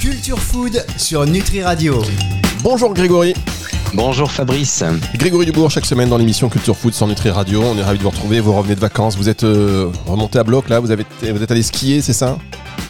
Culture Food sur Nutri Radio. Bonjour Grégory. Bonjour Fabrice. Grégory Dubourg, chaque semaine dans l'émission Culture Food sur Nutri Radio. On est ravis de vous retrouver. Vous revenez de vacances. Vous êtes euh, remonté à bloc là. Vous, avez, vous êtes allé skier, c'est ça?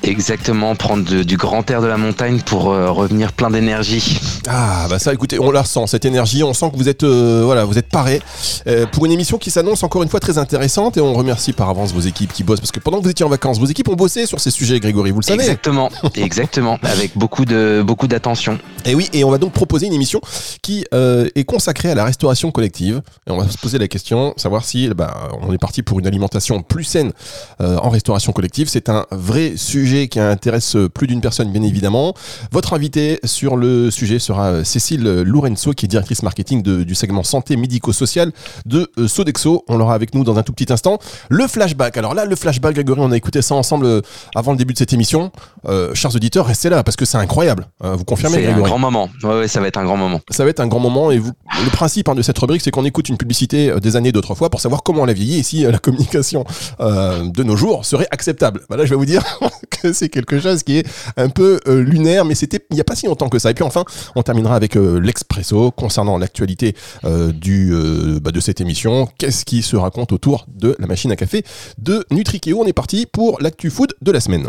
Exactement, prendre de- du grand air de la montagne pour euh, revenir plein d'énergie. Ah bah ça, écoutez, on la ressent cette énergie. On sent que vous êtes euh, voilà, vous êtes paré euh, pour une émission qui s'annonce encore une fois très intéressante. Et on remercie par avance vos équipes qui bossent parce que pendant que vous étiez en vacances, vos équipes ont bossé sur ces sujets, Grégory. Vous le savez. Exactement, exactement, avec beaucoup de beaucoup d'attention. Et oui, et on va donc proposer une émission qui euh, est consacrée à la restauration collective. Et on va se poser la question, savoir si bah, on est parti pour une alimentation plus saine euh, en restauration collective. C'est un vrai sujet qui intéresse plus d'une personne, bien évidemment. Votre invité sur le sujet sera euh, Cécile Lourenço, qui est directrice marketing de- du segment santé médico-social de euh, Sodexo. On l'aura avec nous dans un tout petit instant. Le flashback. Alors là, le flashback, Grégory, on a écouté ça ensemble euh, avant le début de cette émission. Euh, chers auditeurs, restez là parce que c'est incroyable. Euh, vous confirmez, C'est un grand moment. Ouais, ouais, ça va être un grand moment. ça va être un grand moment et vous, le principe hein, de cette rubrique, c'est qu'on écoute une publicité euh, des années d'autrefois pour savoir comment elle a vieilli et si euh, la communication euh, de nos jours serait acceptable. Bah là, je vais vous dire que c'est quelque chose qui est un peu euh, lunaire, mais c'était il n'y a pas si longtemps que ça. Et puis enfin, on terminera avec euh, l'expresso concernant l'actualité euh, du bah, de cette émission. Qu'est-ce qui se raconte autour de la machine à café de Nutrikeo? On est parti pour l'actu food de la semaine.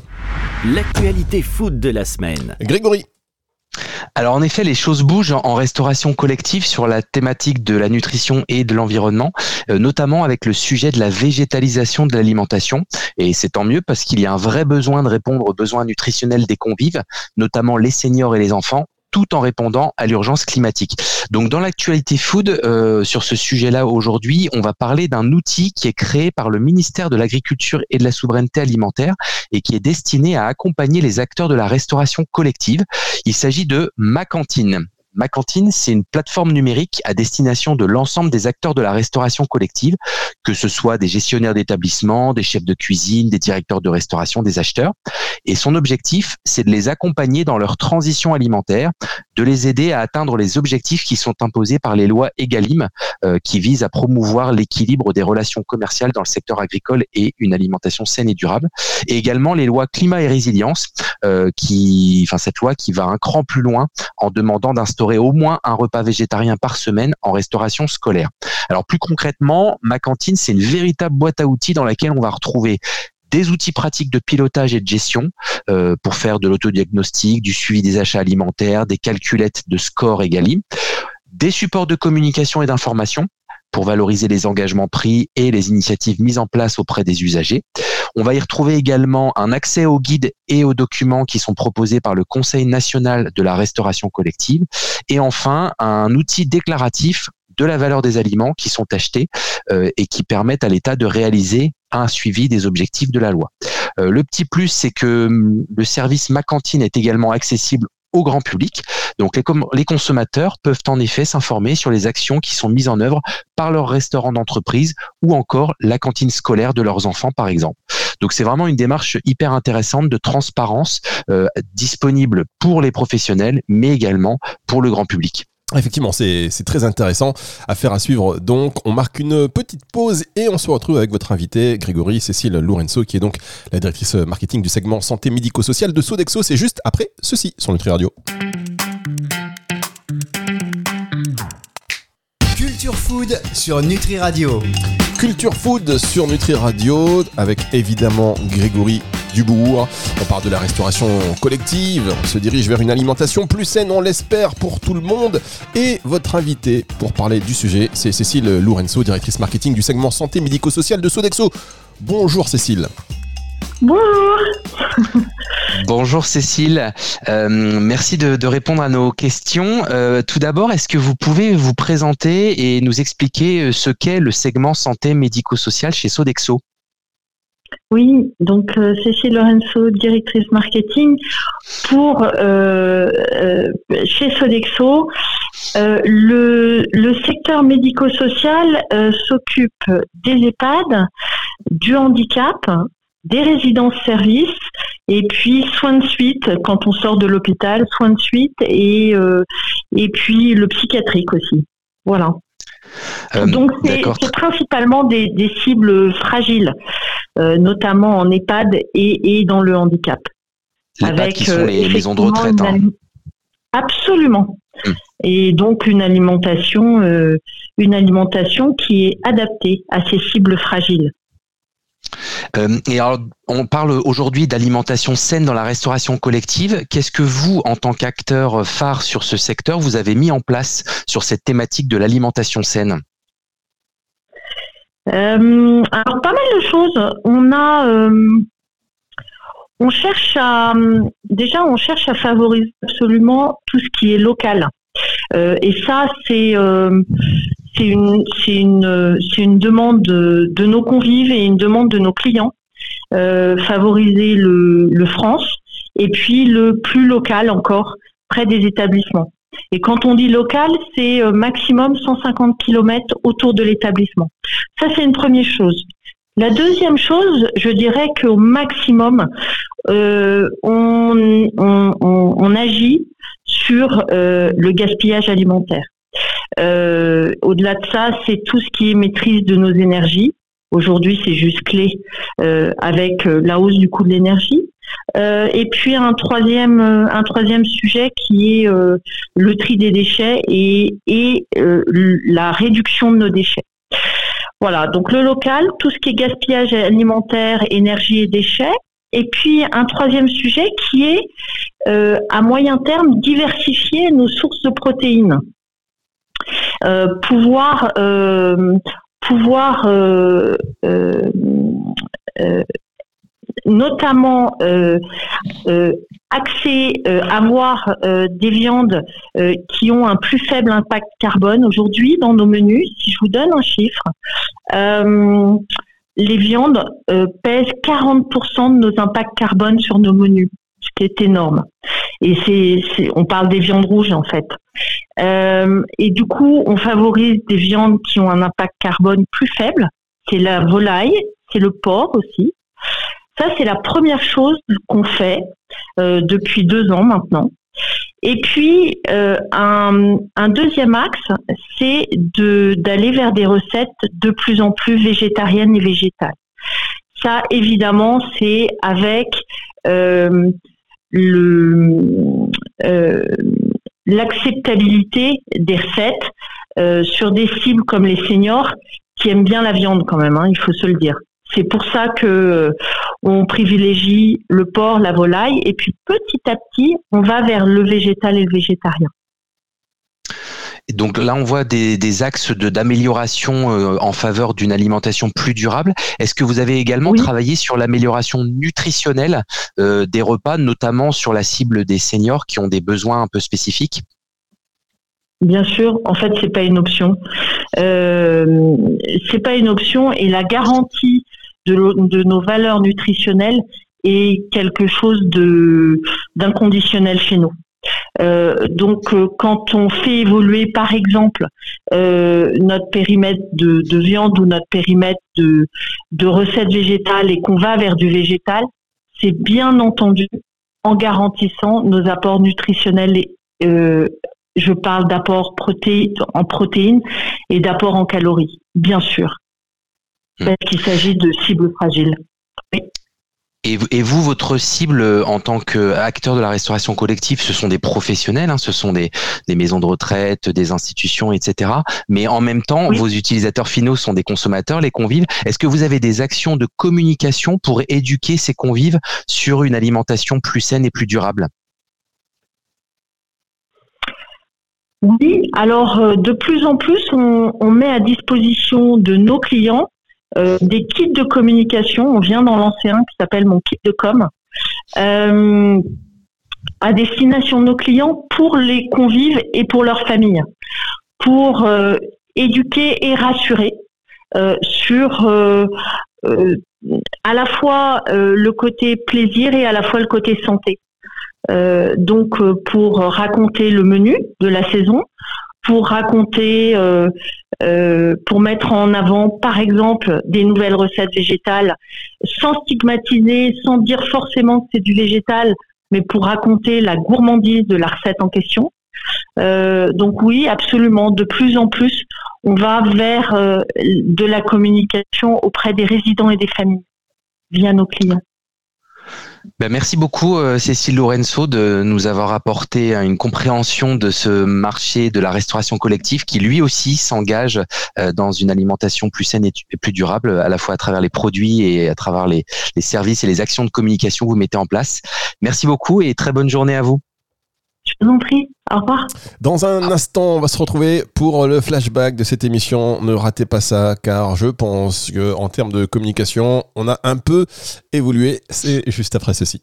L'actualité food de la semaine. Grégory. Alors en effet, les choses bougent en- restauration collective sur la thématique de la nutrition et de l'environnement, euh, notamment avec le sujet de la végétalisation de l'alimentation. Et c'est tant mieux parce qu'il y a un vrai besoin de répondre aux besoins nutritionnels des convives, notamment les seniors et les enfants tout en répondant à l'urgence climatique. Donc dans l'actualité food, euh, sur ce sujet-là aujourd'hui, on va parler d'un outil qui est créé par le ministère de l'Agriculture et de la Souveraineté alimentaire et qui est destiné à accompagner les acteurs de la restauration collective. Il s'agit de Ma Cantine. Ma Cantine, c'est une plateforme numérique à destination de l'ensemble des acteurs de la restauration collective, que ce soit des gestionnaires d'établissements, des chefs de cuisine, des directeurs de restauration, des acheteurs. Et son objectif, c'est de les accompagner dans leur transition alimentaire, de les aider à atteindre les objectifs qui sont imposés par les lois EGalim, euh, qui visent à promouvoir l'équilibre des relations commerciales dans le secteur agricole et une alimentation saine et durable. Et également les lois climat et résilience, euh, qui, enfin cette loi qui va un cran plus loin en demandant d'instaurer au moins un repas végétarien par semaine en restauration scolaire. Alors plus concrètement, ma cantine, c'est une véritable boîte à outils dans laquelle on va retrouver des outils pratiques de pilotage et de gestion euh, pour faire de l'autodiagnostic, du suivi des achats alimentaires, des calculettes de score Egalim, des supports de communication et d'information pour valoriser les engagements pris et les initiatives mises en place auprès des usagers. On va y retrouver également un accès aux guides et aux documents qui sont proposés par le Conseil national de la restauration collective. Et enfin, un outil déclaratif de la valeur des aliments qui sont achetés euh, et qui permettent à l'État de réaliser un suivi des objectifs de la loi. Euh, le petit plus, c'est que hum, le service Ma Cantine est également accessible au grand public. Donc les, les consommateurs peuvent en effet s'informer sur les actions qui sont mises en œuvre par leur restaurant d'entreprise ou encore la cantine scolaire de leurs enfants par exemple. Donc c'est vraiment une démarche hyper intéressante de transparence euh, disponible pour les professionnels mais également pour le grand public. Effectivement, c'est c'est très intéressant à faire à suivre. Donc, on marque une petite pause et on se retrouve avec votre invité, Grégory Cécile Lourenço, qui est donc la directrice marketing du segment santé médico-social de Sodexo. C'est juste après ceci sur Nutri Radio. Culture Food sur Nutri Radio. Culture Food sur Nutri Radio avec évidemment Grégory Dubourg. On parle de la restauration collective, on se dirige vers une alimentation plus saine, on l'espère, pour tout le monde. Et votre invité pour parler du sujet, c'est Cécile Lourenço, directrice marketing du segment santé médico-social de Sodexo. Bonjour Cécile. Bonjour. Bonjour Cécile, Euh, merci de, de répondre à nos questions. Euh, tout d'abord, est-ce que vous pouvez vous présenter et nous expliquer euh, ce qu'est le segment santé médico-social chez Sodexo? Oui, donc euh, Cécile Lorenzo, directrice marketing pour euh, euh, chez Sodexo. le, le secteur médico-social s'occupe des EHPAD, du handicap, des résidences-services et puis soins de suite quand on sort de l'hôpital, soins de suite et euh, et puis le psychiatrique aussi. Voilà. Donc c'est principalement des, cibles fragiles, notamment en EHPAD et, dans le handicap. Avec qui sont les maisons de retraite. Hein. Absolument. Hmm. Et donc une alimentation, une alimentation qui est adaptée à ces cibles fragiles. Euh, et alors, on parle aujourd'hui d'alimentation saine dans la restauration collective. Qu'est-ce que vous, en tant qu'acteur phare sur ce secteur, vous avez mis en place sur cette thématique de l'alimentation saine? Euh, Alors, pas mal de choses. On a, euh, on cherche à, déjà, on cherche à favoriser absolument tout ce qui est local. et ça, c'est c'est une, c'est une, c'est une demande de, de, nos convives et une demande de nos clients. Euh, favoriser le, le France et puis le plus local encore près des établissements. Et quand on dit local, c'est euh, maximum 150 km autour de l'établissement. Ça, c'est une première chose. La deuxième chose, je dirais qu'au maximum, euh, on, on, on, agit sur euh, le gaspillage alimentaire. Euh, au-delà de ça, c'est tout ce qui est maîtrise de nos énergies. Aujourd'hui, c'est juste clé euh, avec euh, la hausse du coût de l'énergie. et puis un troisième, sujet qui est le tri des déchets et, et la réduction de nos déchets. Voilà, donc le local, tout ce qui est gaspillage alimentaire, énergie et déchets. Et puis un troisième sujet qui est à moyen terme diversifier nos sources de protéines. Euh, pouvoir euh, euh, notamment accès, avoir des viandes qui ont un plus faible impact carbone. Aujourd'hui, dans nos menus, si je vous donne un chiffre, les viandes pèsent 40% de nos impacts carbone sur nos menus, ce qui est énorme. Et c'est, on parle des viandes rouges en fait. Euh, et du coup, on favorise des viandes qui ont un impact carbone plus faible. C'est la volaille, c'est le porc aussi. Ça, c'est la première chose qu'on fait euh, depuis deux ans maintenant. Et puis, euh, un, un, deuxième axe, c'est d'aller vers des recettes de plus en plus végétariennes et végétales. Ça, évidemment, c'est avec le, euh, l'acceptabilité des recettes euh, sur des cibles comme les seniors qui aiment bien la viande quand même, hein, il faut se le dire. C'est pour ça que euh, on privilégie le porc, la volaille, et puis petit à petit, on va vers le végétal et le végétarien donc là, on voit des, axes d'amélioration euh, en faveur d'une alimentation plus durable. Est-ce que vous avez également travaillé sur l'amélioration nutritionnelle euh, des repas, notamment sur la cible des seniors qui ont des besoins un peu spécifiques? Bien sûr, en fait, c'est pas une option. Euh, c'est pas une option et la garantie de, de nos valeurs nutritionnelles est quelque chose de d'inconditionnel chez nous. Euh, donc, euh, quand on fait évoluer, par exemple, euh, notre périmètre de, viande ou notre périmètre de, de recettes végétales et qu'on va vers du végétal, c'est bien entendu en garantissant nos apports nutritionnels. je parle d'apports en protéines et d'apports en calories, bien sûr, hmm. parce qu'il s'agit de cibles fragiles. Et, vous, votre cible euh, en tant qu'acteur de la restauration collective, ce sont des professionnels, hein, ce sont des, maisons de retraite, des institutions, etc. Mais en même temps, vos utilisateurs finaux sont des consommateurs, les convives. Est-ce que vous avez des actions de communication pour éduquer ces convives sur une alimentation plus saine et plus durable? Oui, alors euh, de plus en plus, on met à disposition de nos clients euh, des kits de communication. On vient d'en lancer un qui s'appelle mon kit de com. Euh, à destination de nos clients pour les convives et pour leurs familles, pour euh, éduquer et rassurer sur à la fois le côté plaisir et à la fois le côté santé. donc pour raconter le menu de la saison, pour raconter, euh, pour mettre en avant, par exemple, des nouvelles recettes végétales, sans stigmatiser, sans dire forcément que c'est du végétal, mais pour raconter la gourmandise de la recette en question. Euh, donc oui, absolument. De plus en plus, on va vers de la communication auprès des résidents et des familles via nos clients. Ben, merci beaucoup euh, Cécile Lorenzo de nous avoir apporté une compréhension de ce marché de la restauration collective qui lui aussi s'engage euh, dans une alimentation plus saine et plus durable à la fois à travers les produits et à travers les, les services et les actions de communication que vous mettez en place. Merci beaucoup et très bonne journée à vous. Je vous en prie. Au revoir. Dans un instant, on va se retrouver pour le flashback de cette émission. Ne ratez pas ça, car je pense que en termes de communication, on a un peu évolué. C'est juste après ceci.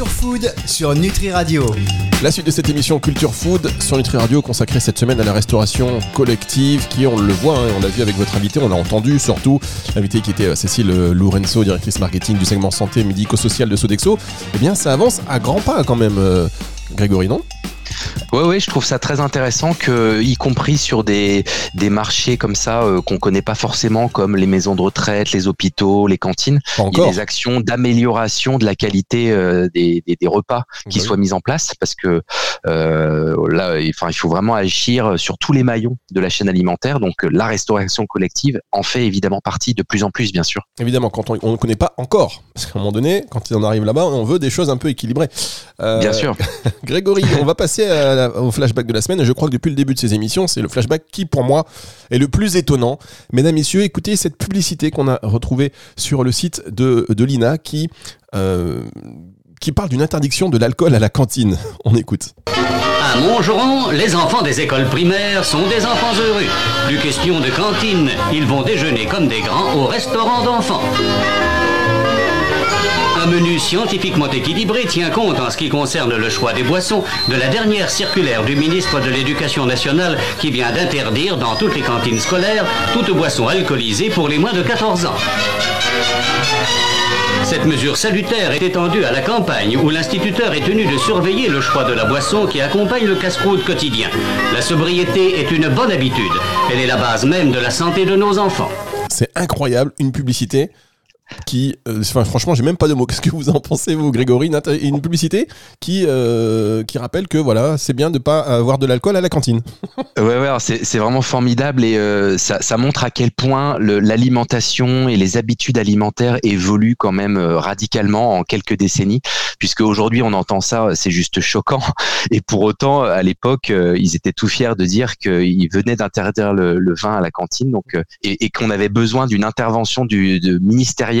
Culture Food sur Nutri Radio. La suite de cette émission Culture Food sur Nutri Radio consacrée cette semaine à la restauration collective qui, on le voit, hein, on l'a vu avec votre invité, on a entendu surtout l'invité qui était euh, Cécile Lourenço, directrice marketing du segment santé médico-social de Sodexo. Eh bien, ça avance à grands pas quand même, euh, Grégory, non? Ouais, ouais, je trouve ça très intéressant que, y compris sur des, des marchés comme ça euh, qu'on connaît pas forcément, comme les maisons de retraite, les hôpitaux, les cantines, il y a des actions d'amélioration de la qualité euh, des, des, des, repas qui bah soient mises en place, parce que euh, là, enfin, il faut vraiment agir sur tous les maillons de la chaîne alimentaire. Donc, la restauration collective en fait évidemment partie de plus en plus, bien sûr. Évidemment, quand on ne connaît pas encore, parce qu'à un moment donné, quand on arrive là-bas, on veut des choses un peu équilibrées. bien sûr. Grégory, on va passer flashback de la semaine. je crois que depuis le début de ces émissions, c'est le flashback qui, pour moi, est le plus étonnant. Mesdames, Messieurs, écoutez cette publicité qu'on a retrouvée sur le site de, de l'INA qui, euh, qui parle d'une interdiction de l'alcool à la cantine. On écoute. À Montgeron, les enfants des écoles primaires sont des enfants heureux. Plus question de cantine, ils vont déjeuner comme des grands au restaurant d'enfants. Un menu scientifiquement équilibré tient compte en ce qui concerne le choix des boissons de la dernière circulaire du ministre de l'Éducation nationale qui vient d'interdire dans toutes les cantines scolaires toute boisson alcoolisée pour les moins de 14 ans. Cette mesure salutaire est étendue à la campagne où l'instituteur est tenu de surveiller le choix de la boisson qui accompagne le casse-croûte quotidien. La sobriété est une bonne habitude. Elle est la base même de la santé de nos enfants. C'est incroyable, une publicité qui, euh, enfin, franchement, j'ai même pas de mots. Qu'est-ce que vous en pensez, vous, Grégory? Une, publicité qui, euh, qui rappelle que voilà, c'est bien de pas avoir de l'alcool à la cantine. ouais, ouais, c'est vraiment formidable et euh, ça, montre à quel point l'alimentation et les habitudes alimentaires évoluent quand même radicalement en quelques décennies, puisque aujourd'hui on entend ça, c'est juste choquant. Et pour autant, à l'époque, ils étaient tout fiers de dire qu'ils venaient d'interdire le, vin à la cantine, donc et, qu'on avait besoin d'une intervention du ministériel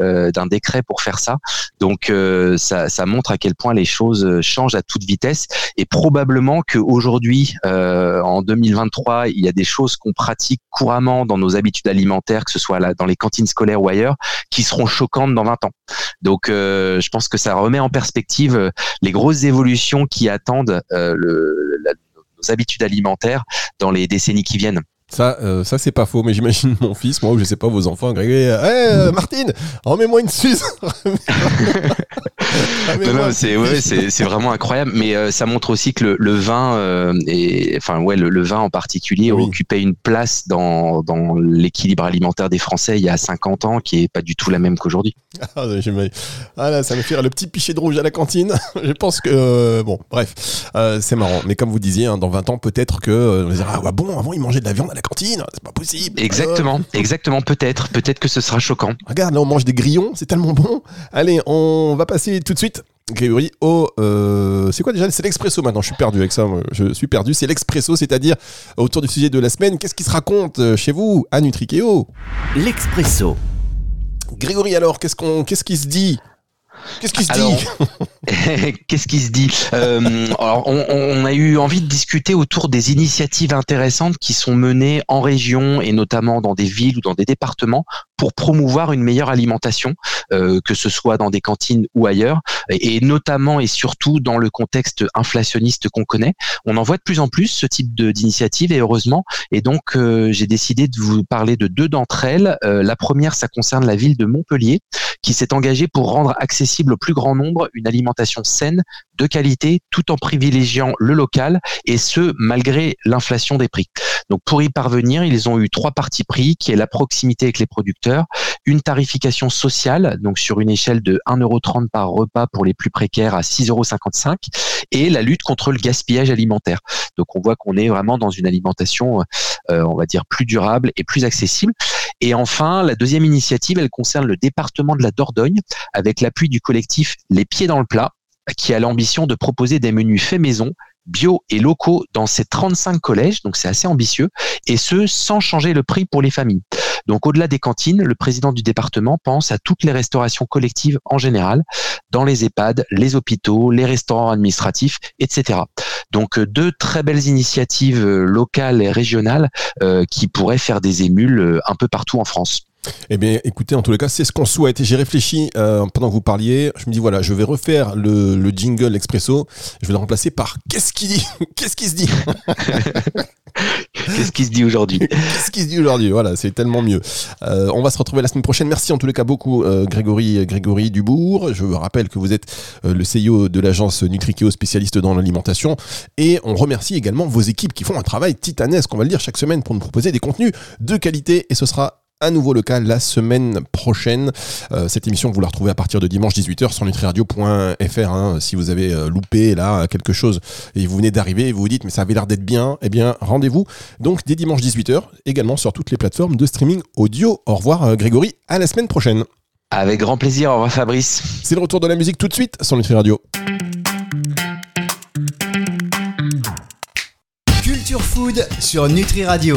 euh, d'un décret pour faire ça. Donc euh, ça, montre à quel point les choses euh, changent à toute vitesse et probablement qu'aujourd'hui, en 2023, il y a des choses qu'on pratique couramment dans nos habitudes alimentaires, que ce soit là, dans les cantines scolaires ou ailleurs, qui seront choquantes dans 20 ans. Donc je pense que ça remet en perspective les grosses évolutions qui attendent nos habitudes alimentaires dans les décennies qui viennent. Ça, euh, ça c'est pas faux, mais j'imagine mon fils, moi ou je sais pas vos enfants, Grégory, euh, hey, euh, Martine, remets-moi une Suisse. c'est ouais, c'est vraiment incroyable, mais ça montre aussi que le, le vin et enfin ouais le, vin en particulier occupait une place dans, dans l'équilibre alimentaire des Français il y a 50 ans, qui est pas du tout la même qu'aujourd'hui. Ah, ah, là, ça me fait le petit pichet de rouge à la cantine. je pense que bon, bref, c'est marrant, mais comme vous disiez, hein, dans 20 ans peut-être que on ah bon avant ils mangeaient de la viande à la cantine, c'est pas possible. Exactement, exactement, peut-être, peut-être que ce sera choquant. Regarde, là on mange des grillons, c'est tellement bon. Allez, on va passer tout de suite Grégory, au. Euh, c'est quoi déjà? C'est l'expresso maintenant, je suis perdu avec ça, je suis perdu. C'est l'expresso, c'est-à-dire autour du sujet de la semaine. Qu'est-ce qui se raconte euh, chez vous à Nutrikeo L'expresso. Grégory, alors, qu'est-ce, qu'on, qu'est-ce qui se dit Qu'est-ce qui se dit Qu'est-ce qui se dit euh, Alors, on, on, a eu envie de discuter autour des initiatives intéressantes qui sont menées en région et notamment dans des villes ou dans des départements pour promouvoir une meilleure alimentation, euh, que ce soit dans des cantines ou ailleurs, et, notamment et surtout dans le contexte inflationniste qu'on connaît. On en voit de plus en plus ce type d'initiative et heureusement. Et donc, euh, j'ai décidé de vous parler de deux d'entre elles. Euh, la première, ça concerne la ville de Montpellier, qui s'est engagée pour rendre accessible au plus grand nombre une alimentation saine, de qualité, tout en privilégiant le local, et ce, malgré l'inflation des prix. Donc, pour y parvenir, ils ont eu trois parties pris, qui est la proximité avec les producteurs, une tarification sociale, donc sur une échelle de 1,30€ par repas pour les plus précaires à 6,55€ et la lutte contre le gaspillage alimentaire. Donc on voit qu'on est vraiment dans une alimentation, euh, on va dire, plus durable et plus accessible. Et enfin, la deuxième initiative, elle concerne le département de la Dordogne avec l'appui du collectif Les Pieds dans le Plat qui a l'ambition de proposer des menus faits maison bio et locaux dans ces 35 collèges, donc c'est assez ambitieux, et ce, sans changer le prix pour les familles. Donc au-delà des cantines, le président du département pense à toutes les restaurations collectives en général, dans les EHPAD, les hôpitaux, les restaurants administratifs, etc. Donc euh, deux très belles initiatives euh, locales et régionales euh, qui pourraient faire des émules un peu partout en France. Eh bien, écoutez, en tous les cas, c'est ce qu'on souhaite. J'ai réfléchi euh, pendant que vous parliez. Je me dis, voilà, je vais refaire le, le jingle expresso. Je vais le remplacer par Qu'est-ce qui dit? Qu'est-ce qui se dit Qu'est-ce qui se dit aujourd'hui Qu'est-ce qui se dit aujourd'hui? Voilà, c'est tellement mieux. Euh, on va se retrouver la semaine prochaine. Merci en tous les cas beaucoup, euh, Grégory, Grégory Dubourg. Je vous rappelle que vous êtes le CEO de l'agence Nutrikeo, spécialiste dans l'alimentation. Et on remercie également vos équipes qui font un travail titanesque, on va le dire, chaque semaine pour nous proposer des contenus de qualité. Et ce sera à nouveau le cas la semaine prochaine. Euh, cette émission, vous la retrouvez à partir de dimanche 18h sur nutriradio.fr. Hein. Si vous avez euh, loupé là quelque chose et vous venez d'arriver et vous vous dites mais ça avait l'air d'être bien, eh bien rendez-vous donc dès dimanche 18h également sur toutes les plateformes de streaming audio. Au revoir euh, Grégory, à la semaine prochaine. Avec grand plaisir, au revoir Fabrice. C'est le retour de la musique tout de suite sur Nutri Radio. Culture Food sur Nutri Radio.